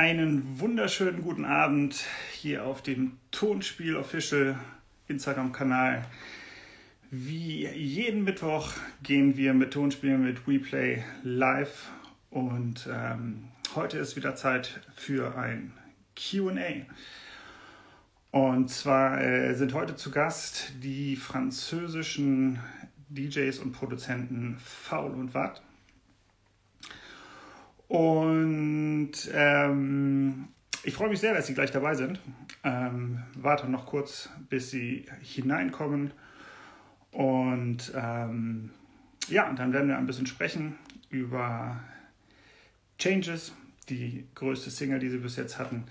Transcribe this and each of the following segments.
Einen wunderschönen guten Abend hier auf dem Tonspiel Official Instagram-Kanal. Wie jeden Mittwoch gehen wir mit Tonspielen mit WePlay live und ähm, heute ist wieder Zeit für ein QA. Und zwar äh, sind heute zu Gast die französischen DJs und Produzenten Faul und Watt. Und ähm, ich freue mich sehr, dass Sie gleich dabei sind. Ähm, warte noch kurz, bis Sie hineinkommen. Und ähm, ja, dann werden wir ein bisschen sprechen über Changes, die größte Single, die Sie bis jetzt hatten.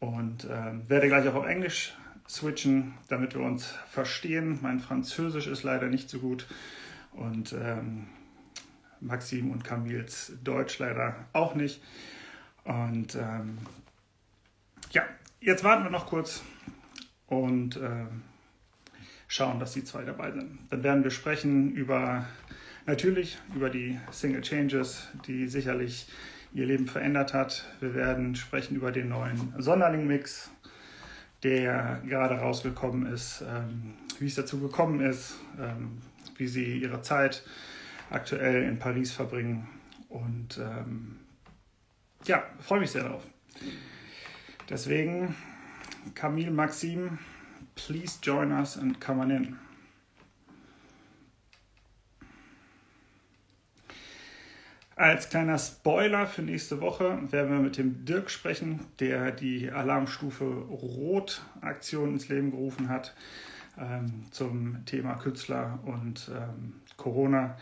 Und ähm, werde gleich auch auf Englisch switchen, damit wir uns verstehen. Mein Französisch ist leider nicht so gut. Und ähm, Maxim und Camils Deutsch leider auch nicht. Und ähm, ja, jetzt warten wir noch kurz und äh, schauen, dass die zwei dabei sind. Dann werden wir sprechen über natürlich über die Single Changes, die sicherlich ihr Leben verändert hat. Wir werden sprechen über den neuen Sonderling-Mix, der gerade rausgekommen ist, ähm, wie es dazu gekommen ist, ähm, wie sie ihre Zeit aktuell in Paris verbringen. Und ähm, ja, freue mich sehr darauf. Deswegen, Camille Maxim, please join us and come on in. Als kleiner Spoiler für nächste Woche werden wir mit dem Dirk sprechen, der die Alarmstufe Rot Aktion ins Leben gerufen hat ähm, zum Thema Künstler und ähm, Corona.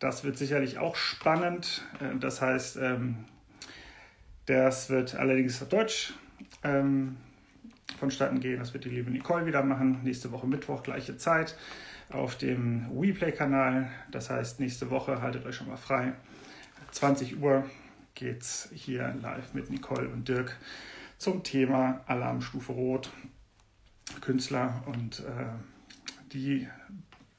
Das wird sicherlich auch spannend. Äh, das heißt, ähm, das wird allerdings auf Deutsch ähm, vonstatten gehen. Das wird die liebe Nicole wieder machen. Nächste Woche Mittwoch, gleiche Zeit auf dem WePlay-Kanal. Das heißt, nächste Woche haltet euch schon mal frei. 20 Uhr geht es hier live mit Nicole und Dirk zum Thema Alarmstufe Rot, Künstler und äh, die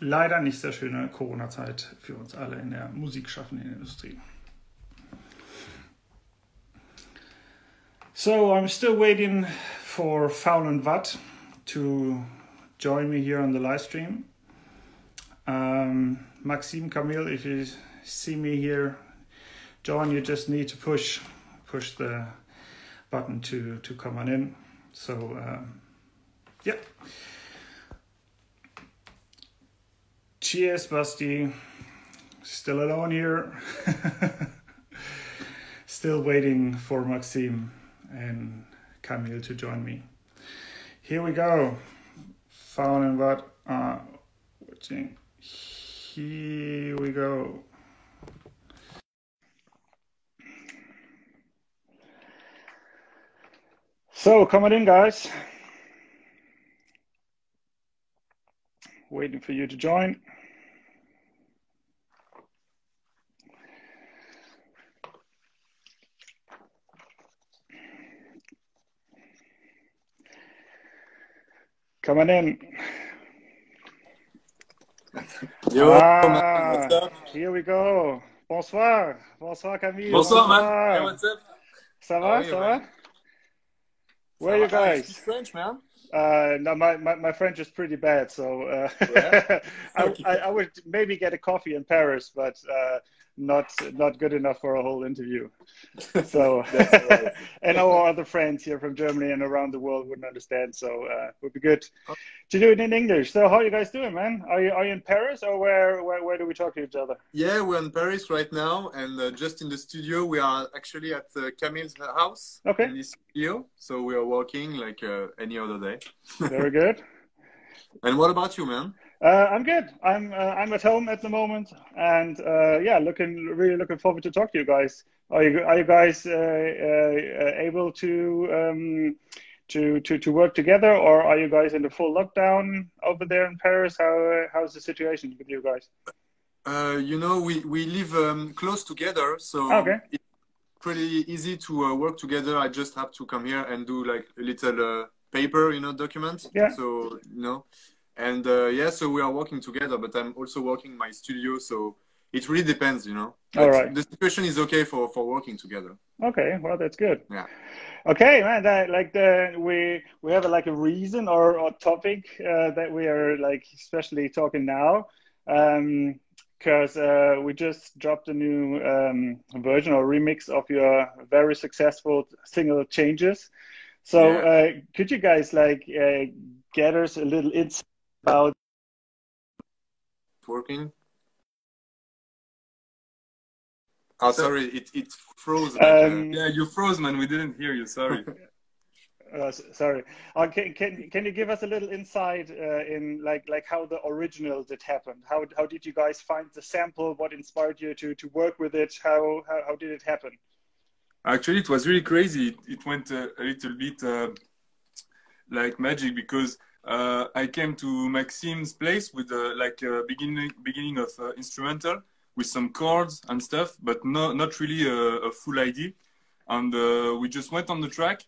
leider nicht sehr schöne Corona-Zeit für uns alle in der musikschaffenden Industrie. So I'm still waiting for Foul and Watt to join me here on the live stream. Um, Maxime Camille, if you see me here, John, you just need to push push the button to to come on in. So um, yeah. Cheers, Basti. Still alone here. Still waiting for Maxime and Camille to join me. Here we go. Faul and Wad are watching. Here we go. So, coming in, guys. Waiting for you to join. Coming in. Yo, ah, what's up? Here we go. Bonsoir. Bonsoir, Camille. Bonsoir, man. Hey, what's up? Ça How va, are you, ça va? man? Where are you Ça va? You guys? speak French, man. Uh, no, my, my, my French is pretty bad, so uh, Yeah? I, I, I would maybe get a coffee in Paris, but uh, not not good enough for a whole interview. So, That's all right. and our other friends here from Germany and around the world wouldn't understand. So, uh, it would be good to do it in English. So, how are you guys doing, man? Are you are you in Paris or where where, where do we talk to each other? Yeah, we're in Paris right now, and uh, just in the studio, we are actually at uh, Camille's house Okay. in his studio. So we are working like uh, any other day. Very good. And what about you, man? Uh, I'm good. I'm uh, I'm at home at the moment, and uh, yeah, looking really looking forward to talk to you guys. Are you are you guys uh, uh, able to um, to to to work together, or are you guys in the full lockdown over there in Paris? How uh, how's the situation with you guys? Uh, you know, we we live um, close together, so Okay. it's pretty easy to uh, work together. I just have to come here and do like a little uh, paper, you know, document. Yeah. So you know, and uh, yeah, so we are working together. But I'm also working in my studio, so it really depends, you know. All But right. The situation is okay for for working together. Okay, well that's good. Yeah. Okay, man. That, like the we we have like a reason or, or topic uh, that we are like especially talking now, because uh, we just dropped a new um, version or remix of your very successful single "Changes." So, Yeah. uh, could you guys like uh, get us a little insight about? Working. Oh, sorry, it it froze. Um, Yeah, you froze, man. We didn't hear you. Sorry. Uh, sorry. Uh, can, can can you give us a little insight uh, in like like how the original did happen? How how did you guys find the sample? What inspired you to to work with it? How how, how did it happen? Actually, it was really crazy. It, it went uh, a little bit uh, like magic because uh, I came to Maxime's place with uh, like a beginning beginning of uh, instrumental with some chords and stuff, but no, not really a, a full ID. And uh, we just went on the track,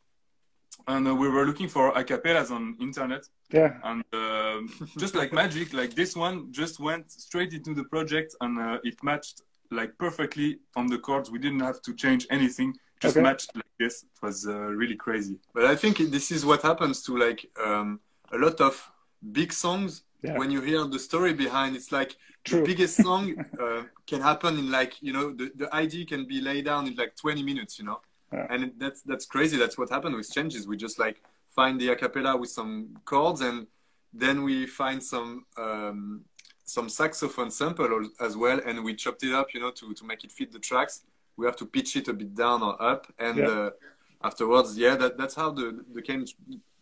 and uh, we were looking for a acapellas on internet. Yeah. and uh, just like magic like this one just went straight into the project and uh, it matched like perfectly on the chords we didn't have to change anything just Okay. matched like this it was uh, really crazy But I think this is what happens to like um, a lot of big songs. Yeah. When you hear the story behind, it's like True. the biggest song uh, can happen in like you know the, the ID can be laid down in like 20 minutes, you know. Yeah. And that's that's crazy. That's what happened with changes. We just like find the acapella with some chords, and then we find some um, some saxophone sample as well, and we chopped it up, you know, to to make it fit the tracks. We have to pitch it a bit down or up, and Yeah. uh, afterwards, yeah, that, that's how the the came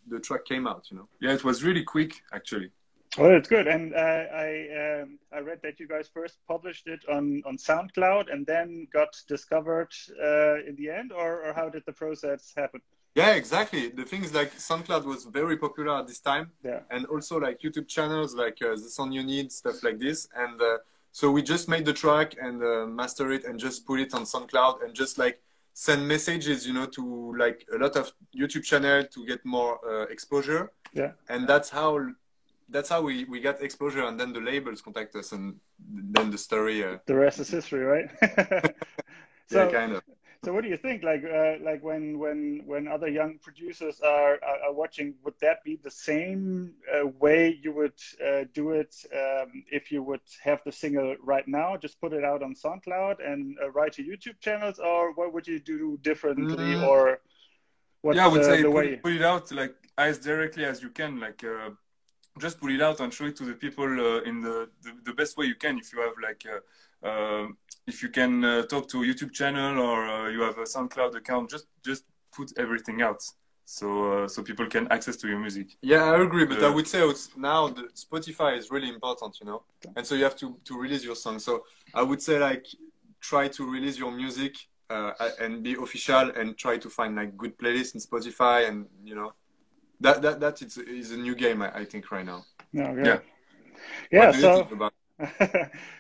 the track came out, you know. yeah it was really quick actually Well, it's good. And uh, I um, I read that you guys first published it on on SoundCloud and then got discovered uh, in the end, or or how did the process happen? Yeah, exactly. The thing is, like SoundCloud was very popular at this time, Yeah. and also like YouTube channels like uh, the song you need stuff like this and uh, so we just made the track and uh, master it and just put it on soundcloud and just like send messages you know to like a lot of youtube channel to get more uh, exposure Yeah. and that's how that's how we we got exposure and then the labels contact us and then the story uh, The rest is history, right? so, yeah kind of so what do you think? Like, uh, like when when when other young producers are are, are watching, would that be the same uh, way you would uh, do it um, if you would have the single right now? Just put it out on SoundCloud and uh, write to YouTube channels, or what would you do differently, Mm. or what's yeah i would say put, it- put it out like as directly as you can like uh, just put it out and show it to the people uh, in the, the the best way you can if you have like uh, uh, if you can uh, talk to a youtube channel or uh, you have a soundcloud account just just put everything out so uh, so people can access to your music Yeah, I agree, but I would say now the Spotify is really important, you know, and so you have to to release your song. So I would say like try to release your music uh, and be official, and try to find like good playlists in Spotify, and you know, that that that is is a new game I, I think right now. No, okay. Yeah. yeah. What do you So, think about?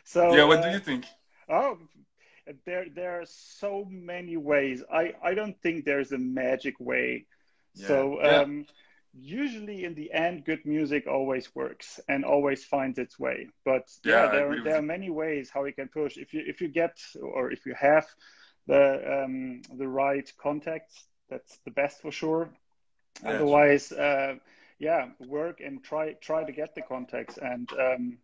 So yeah what uh, do you think Oh, there there are so many ways. I I don't think there's a magic way. So Yeah. um, usually in the end, good music always works and always finds its way. But yeah, Yeah, there there are many ways how you can push. If you if you get or if you have the um, the right contacts, that's the best for sure. Yeah. Otherwise, uh, yeah, work and try try to get the contacts and. Um,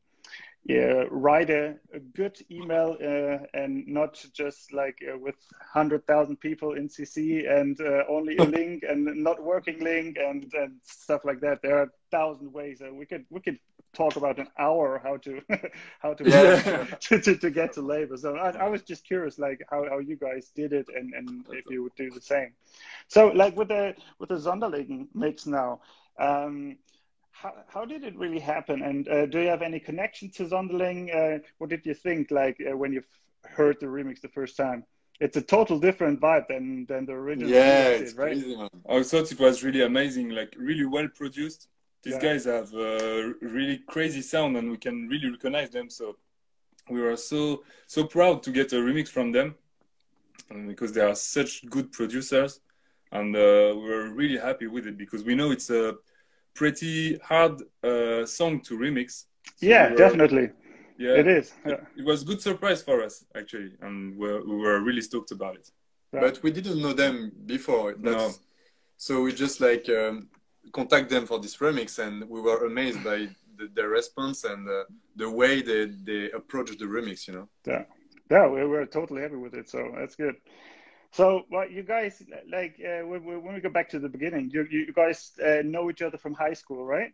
yeah, write a, a good email uh, and not just like uh, with 100,000 people in CC and uh, only a link and not working link and, and stuff like that. There are a thousand ways. Uh, we could we could talk about an hour how to how to, Yeah. to, to, to get to labor. So I, I was just curious like how, how you guys did it and, and if you would do the same. So like with the with the Zonderling mix now, um, how, how did it really happen? And uh, do you have any connection to Zonderling? Uh, what did you think like uh, when you heard the remix the first time? It's a total different vibe than than the original. Yeah, it's did, right? crazy, man. I thought it was really amazing, like really well produced. These Yeah. guys have a really crazy sound, and we can really recognize them. So we were so so proud to get a remix from them, because they are such good producers, and uh, we were really happy with it because we know it's a pretty hard uh, song to remix. So Yeah, we were- definitely. Yeah, It is. It, Yeah. it was good surprise for us actually, and we're, we were really stoked about it. Yeah. But we didn't know them before. That's, So we just like um, contact them for this remix, and we were amazed by the, their response and uh, the way they, they approached the remix. You know. Yeah, yeah, we were totally happy with it, so that's good. So, well, you guys, like, uh, when, when we go back to the beginning, you, you guys uh, know each other from high school, right?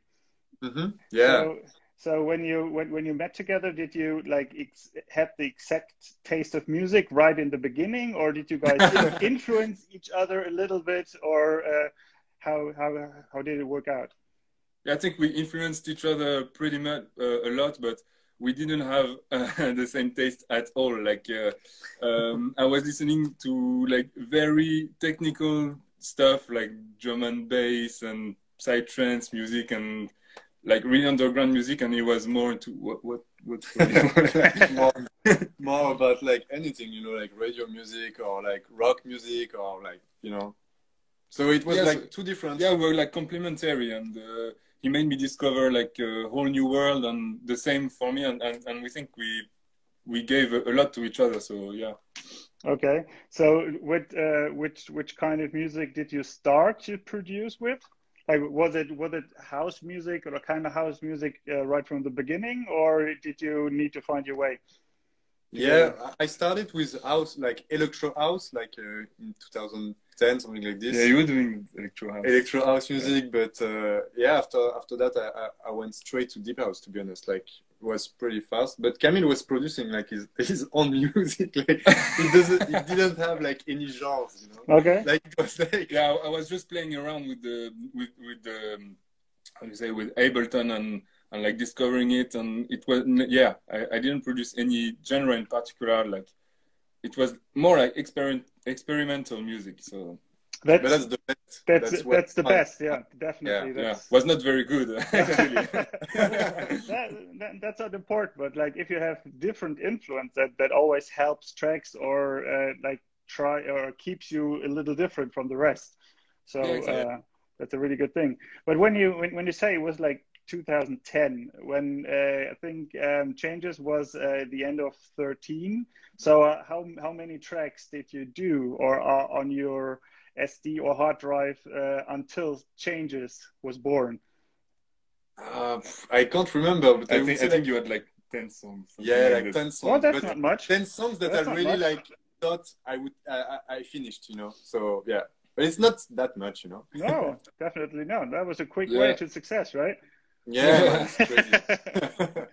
hmm Yeah. So, so when you when, when you met together, did you like ex- have the exact taste of music right in the beginning, or did you guys influence each other a little bit, or uh, how how how did it work out? Yeah, I think we influenced each other pretty much uh, a lot, but we didn't have uh, the same taste at all. Like uh, um, I was listening to like very technical stuff, like drum and bass and psytrance music, and like really underground music, and he was more into what what what. more, more about like anything, you know, like radio music or like rock music or like you know. So it was Yes. like two different. yeah, we're like complementary, and uh, he made me discover like a whole new world, and the same for me, and and, and we think we we gave a, lot to each other. So yeah. Okay, so what uh, which which kind of music did you start to produce with? Like, was it was it house music or a kind of house music uh, right from the beginning, or did you need to find your way? Yeah, I started with house, like electro house, like uh, in 2010, something like this. Yeah, you were doing electro house. electro house music, but uh, yeah, after after that, I, I, I went straight to deep house. To be honest, like was pretty fast. But Camille was producing like his his own music. Like he doesn't, he didn't have like any genres, you know. Okay, Like it was like Yeah, I I was just playing around with the with with the um, how do you say with Ableton and and like discovering it, and it was yeah. I, I didn't produce any genre in particular. Like it was more like experiment experimental music. So that's that's the best. that's that's, what- the best. Yeah, definitely. yeah, That's, was not very good actually. that, that, that's not important, but like if you have different influence, that that always helps tracks or uh, like try or keeps you a little different from the rest. So Yeah, exactly. uh, that's a really good thing. But when you when, when you say it was like 2010, when uh, I think um, Changes was uh, the end of 13. So uh, how how many tracks did you do or are on your SD or hard drive uh, until Changes was born? Uh, I can't remember, but I, I think I think you had like ten songs. yeah, like this. ten songs. Well, that's but not much. ten songs that That's I really much. like thought I would I, I, I finished, you know. So yeah, but it's not that much, you know. No, definitely not. That was a quick Yeah. way to success, right? Yeah, man, it's crazy.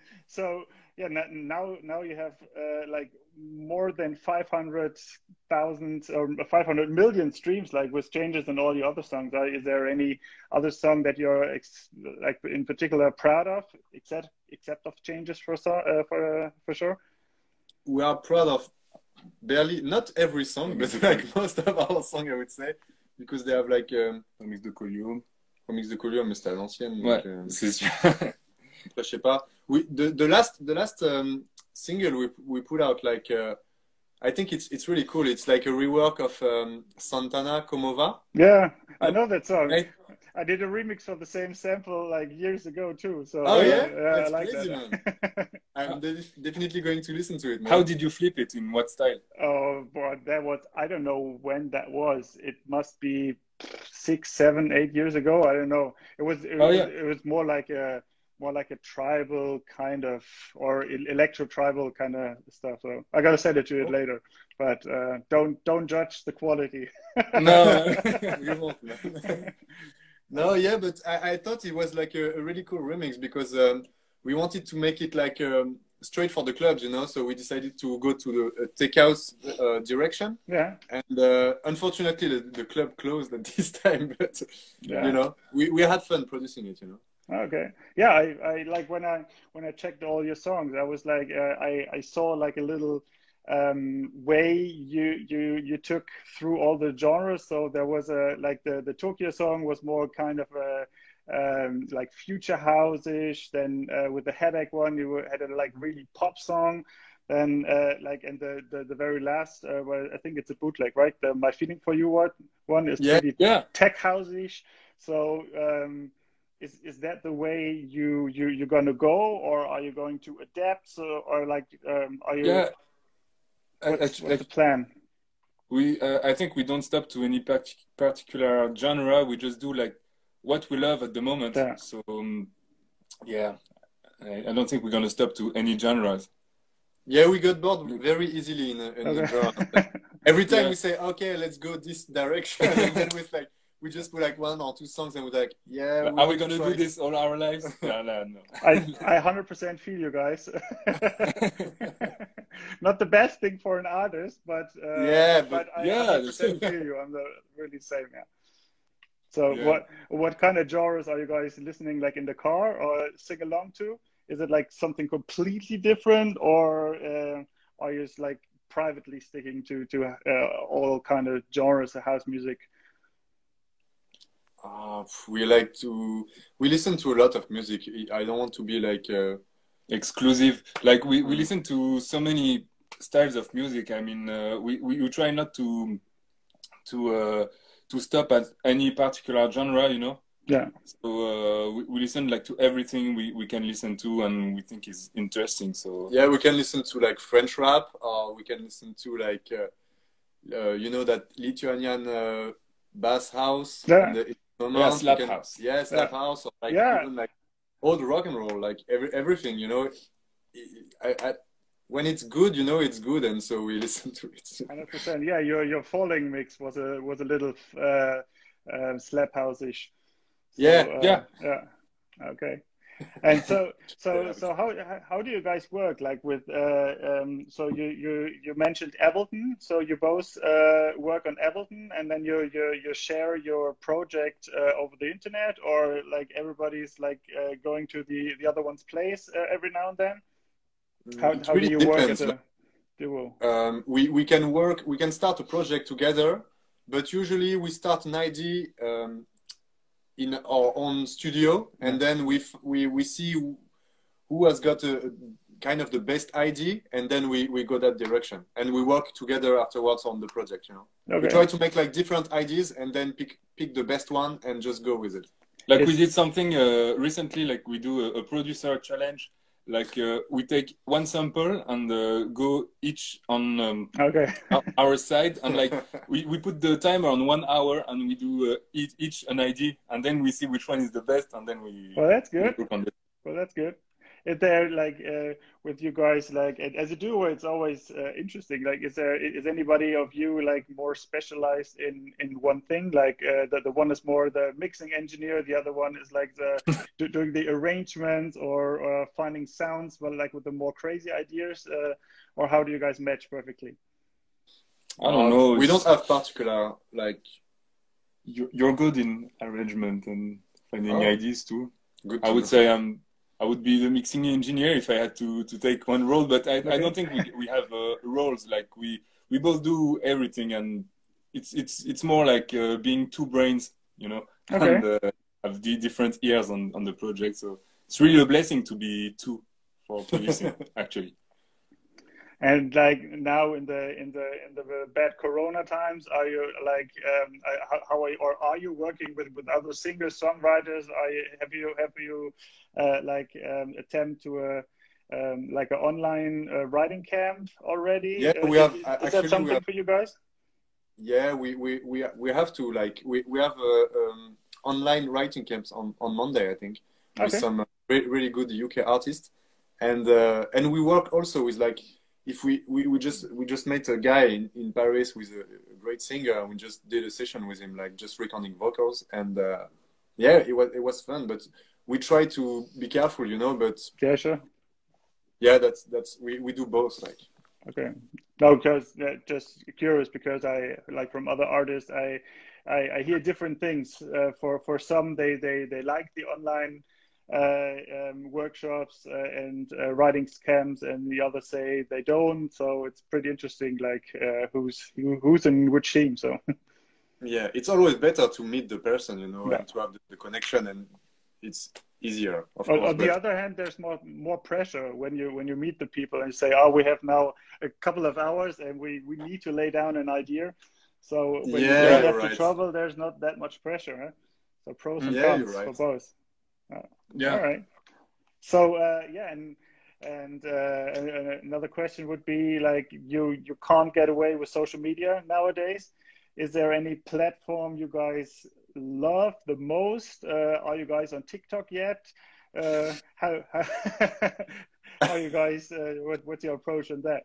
so yeah, now now you have uh, like more than five hundred thousand or five hundred million streams, like with changes and all your other songs. Uh, Is there any other song that you're ex- like in particular proud of, except except of changes for so, uh, for uh, for sure? we are proud of barely not every song, but like most of our song, I would say, because they have like um, Remix de Collium. Remix de Collier, mais c'était à l'ancienne. Ouais, euh, c'est sûr. après, je sais pas. We the, the last the last um, single we we put out like uh, I think it's it's really cool. It's like a rework of um, Santana Comova. Yeah, I know that song. Right? I did a remix of the same sample like years ago too. So Oh, yeah? I That's like crazy, that. I'm de- definitely going to listen to it. Man. How did you flip it? In what style? Oh boy, that was I don't know when that was. It must be six, seven, eight years ago. I don't know. It was it, Oh, was, yeah. it was more like a more like a tribal kind of or electro tribal kind of stuff. So I gotta send it to you Cool. later. But uh, don't don't judge the quality. No. You won't, man. no, yeah, but I, I thought it was like a, a really cool remix because um, we wanted to make it like um, straight for the clubs, you know. So we decided to go to the uh, tech house uh, direction, yeah. and uh, unfortunately the, the club closed at this time. But Yeah. you know, we, we had fun producing it, you know. Okay. Yeah, I, I like when I when I checked all your songs, I was like uh, I I saw like a little um way you you you took through all the genres. So there was a like the the Tokyo song was more kind of a um like future house-ish. Then uh, with the headache one, you had a like really pop song. Then uh, like and the, the the very last, uh, well, I think it's a bootleg, right? The My Feeling for You one one is Yeah. pretty Yeah. tech house-ish. So um, is is that the way you you you're going to go, or are you going to adapt? So, or like, um, are you? Yeah. What's, what's the plan? We, uh, I think we don't stop to any particular genre. We just do like what we love at the moment. Yeah. So, um, yeah, I, I, don't think we're gonna stop to any genres. Yeah, we got bored very easily in, in okay. the genre. Every time yeah. we say, "Okay, let's go this direction," and then we're like we just put like one or two songs and we're like, yeah. We are we gonna do this all our lives? no, no, no. I I hundred percent feel you guys. Not the best thing for an artist, but uh, yeah, but, but I yeah, hundred percent feel you. I'm the really same. Yeah. So yeah. what what kind of genres are you guys listening like in the car or sing along to? Is it like something completely different, or uh, are you just like privately sticking to to uh, all kind of genres of house music? Uh, we like to we listen to a lot of music. I don't want to be like uh... exclusive. Like we, we mm. listen to so many styles of music. I mean, uh, we, we, we try not to to uh, to stop at any particular genre. You know. Yeah. So uh, we, we listen like to everything we, we can listen to and we think is interesting. So yeah, we can listen to like French rap, or we can listen to like uh, uh, you know that Lithuanian uh, bass house. Yeah. The, yeah, slap can, house. Yeah, slap yeah. house. Or like yeah. even like old rock and roll, like every everything. You know, I, I, when it's good, you know it's good, and so we listen to it. Hundred percent. Yeah, your your falling mix was a was a little uh, uh, slap house ish. So, yeah, uh, yeah, yeah. Okay and so so so how how do you guys work? Like with uh, um, so you you you mentioned ableton. So you both uh, work on ableton and then you you, you share your project uh, over the internet or like everybody's like uh, going to the the other one's place uh, every now and then? How, how really do you depends. work as a duo? Um, we we can work we can start a project together but usually we start an idea um, in our own studio, and then we we we see who has got a kind of the best idea, and then we we go that direction, and we work together afterwards on the project. You know, okay. we try to make like different ideas, and then pick pick the best one and just go with it. Like it's... we did something uh, recently, like we do a, a producer challenge like uh, we take one sample and uh, go each on um, okay. our side and like we, we put the timer on one hour and we do uh, each, each an ID and then we see which one is the best and then we well that's good. well that's good there like uh, with you guys like as a duo it's always uh, interesting. Like is there is anybody of you like more specialized in in one thing? Like uh, the, the one is more the mixing engineer the other one is like the doing the arrangements or finding sounds but like with the more crazy ideas uh, or how do you guys match perfectly? I don't know. We don't have particular like you're good in arrangement and finding oh. ideas too. Good i would say i'm I would be the mixing engineer if I had to, to take one role, but I. I don't think we, we have uh, roles like we we both do everything, and it's it's it's more like uh, being two brains, you know, okay. and uh, have the different ears on on the project. So it's really a blessing to be two for producing, actually and like now in the in the in the bad corona times are you like um, how, how, are you or are you working with with other singers songwriters? Are you have you have you uh, like um, attempt to a um, like an online uh, writing camp already? Yeah we have is, is that something have, for you guys? Yeah we we we, we have to like we, we have uh, um, online writing camps on on monday i think with okay. some uh, really, really good uk artists. And uh, and we work also with like if we, we, we just we just met a guy in, in Paris with a, a great singer and we just did a session with him like just recording vocals and uh, yeah it was it was fun but we try to be careful you know but yeah sure. Yeah that's that's we, we do both like. Okay. No because uh, just curious because I like from other artists I I, I hear different things uh, for for some they they they like the online um, workshops uh, and uh, writing camps, and the others say they don't. So it's pretty interesting, like who's who, who's in which team. So. yeah, it's always better to meet the person, you know, yeah. and to have the, the, connection, and it's easier. On, course, on the other hand, there's more more pressure when you when you meet the people and you say, "Oh, we have now a couple of hours, and we we need to lay down an idea." So when yeah, you have right. to travel, there's not that much pressure. Huh? So pros and yeah, cons right. for both. Yeah. All right. So uh, yeah, and and uh, another question would be like you you can't get away with social media nowadays. Is there any platform you guys love the most? Uh, are you guys on TikTok yet? Uh, how how, how you guys? Uh, what what's your approach on that?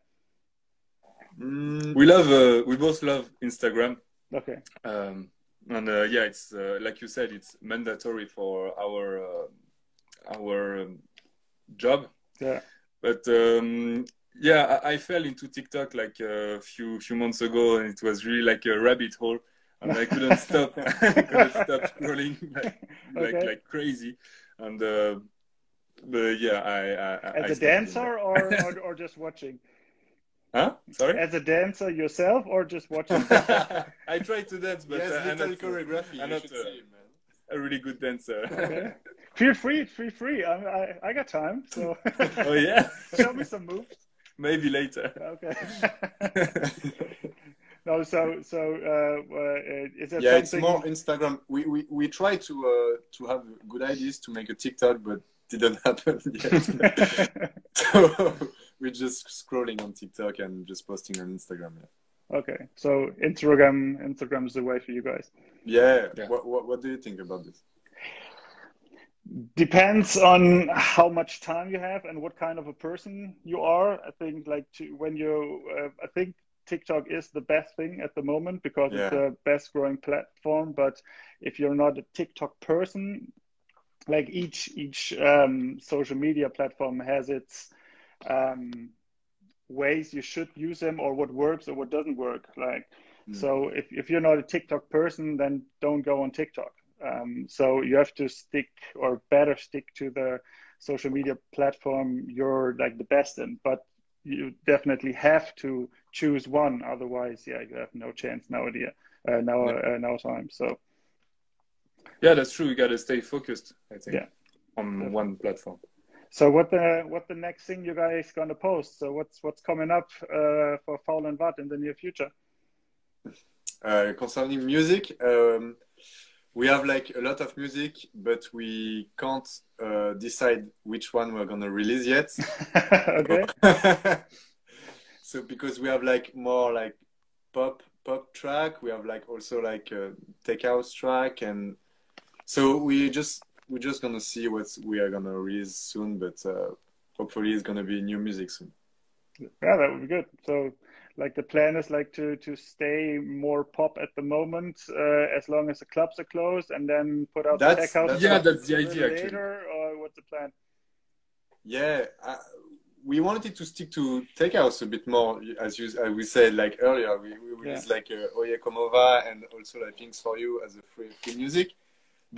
Mm. We love uh, we both love Instagram. Okay. Um, and uh, yeah, it's like you said, it's mandatory for our our um, job. Yeah. But um, yeah, I, I, fell into TikTok like a few few months ago, and it was really like a rabbit hole, and I couldn't stop. I couldn't stop scrolling like like, okay. like crazy, and uh, but yeah, I, I as I a dancer or, or or just watching. Huh? Sorry. As a dancer yourself, or just watching? I try to dance, but yes, uh, I'm not, choreography. I'm not uh, a really good dancer. Okay. Feel free, feel free. I, I, I got time, so. oh yeah. Show me some moves. Maybe later. Okay. no, so so uh, uh, is that yeah, something... it's more Instagram. We we, we try to uh, to have good ideas to make a TikTok, but didn't happen yet. so we're just scrolling on TikTok and just posting on Instagram. Yeah. Okay, so Instagram Instagram is the way for you guys. Yeah. yeah. What, what what do you think about this? depends on how much time you have and what kind of a person you are i think like to, when you uh, i think tiktok is the best thing at the moment because yeah. it's the best growing platform but if you're not a tiktok person like each each um, social media platform has its um, ways you should use them or what works or what doesn't work like mm. so if, if you're not a tiktok person then don't go on tiktok um, so you have to stick or better stick to the social media platform you're like the best in, but you definitely have to choose one. Otherwise, yeah, you have no chance nowadays, uh, now, uh, now time. So. Yeah, that's true. You got to stay focused. I think. Yeah. On yeah. one platform. So what the what the next thing you guys gonna post? So what's what's coming up uh, for Faul and Wad in the near future? Uh, concerning music, um, we have like a lot of music, but we can't uh, decide which one we're gonna release yet. okay. so because we have like more like pop pop track, we have like also like a tech house track, and so we just we're just gonna see what we are gonna release soon, but uh, hopefully it's gonna be new music soon. Yeah, that would be good. So like the plan is like to to stay more pop at the moment uh, as long as the clubs are closed and then put out that's, the tech house yeah that's the idea later, actually. or what's the plan yeah uh, we wanted to stick to tech house a bit more as you as we said like earlier we, we released yeah. like uh, oye Como Va and also like things for you as a free, free music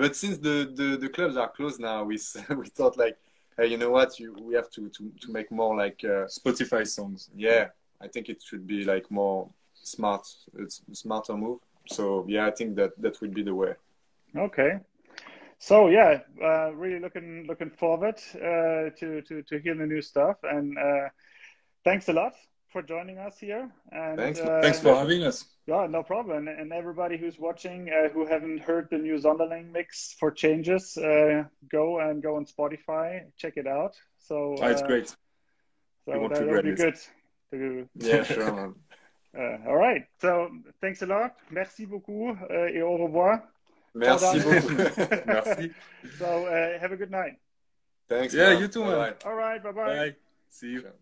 but since the, the the clubs are closed now we we thought like hey you know what you we have to to, to make more like uh, spotify songs yeah I think it should be like more smart. It's a smarter move. So yeah, I think that that would be the way. Okay. So yeah, uh, really looking looking forward uh, to, to to hear the new stuff. And uh, thanks a lot for joining us here. And thanks, for, thanks for having us. Yeah, no problem. And everybody who's watching uh, who haven't heard the new Zonderling mix for changes, uh, go and go on Spotify, check it out. So oh, it's great. So that will be good. Yeah, sure, man. Uh, all right. So thanks a lot. Merci beaucoup uh, et au revoir. Merci beaucoup. Merci. So uh, have a good night. Thanks. Yeah, man. you too, man. All right. Bye-bye. Bye. See you. Sure.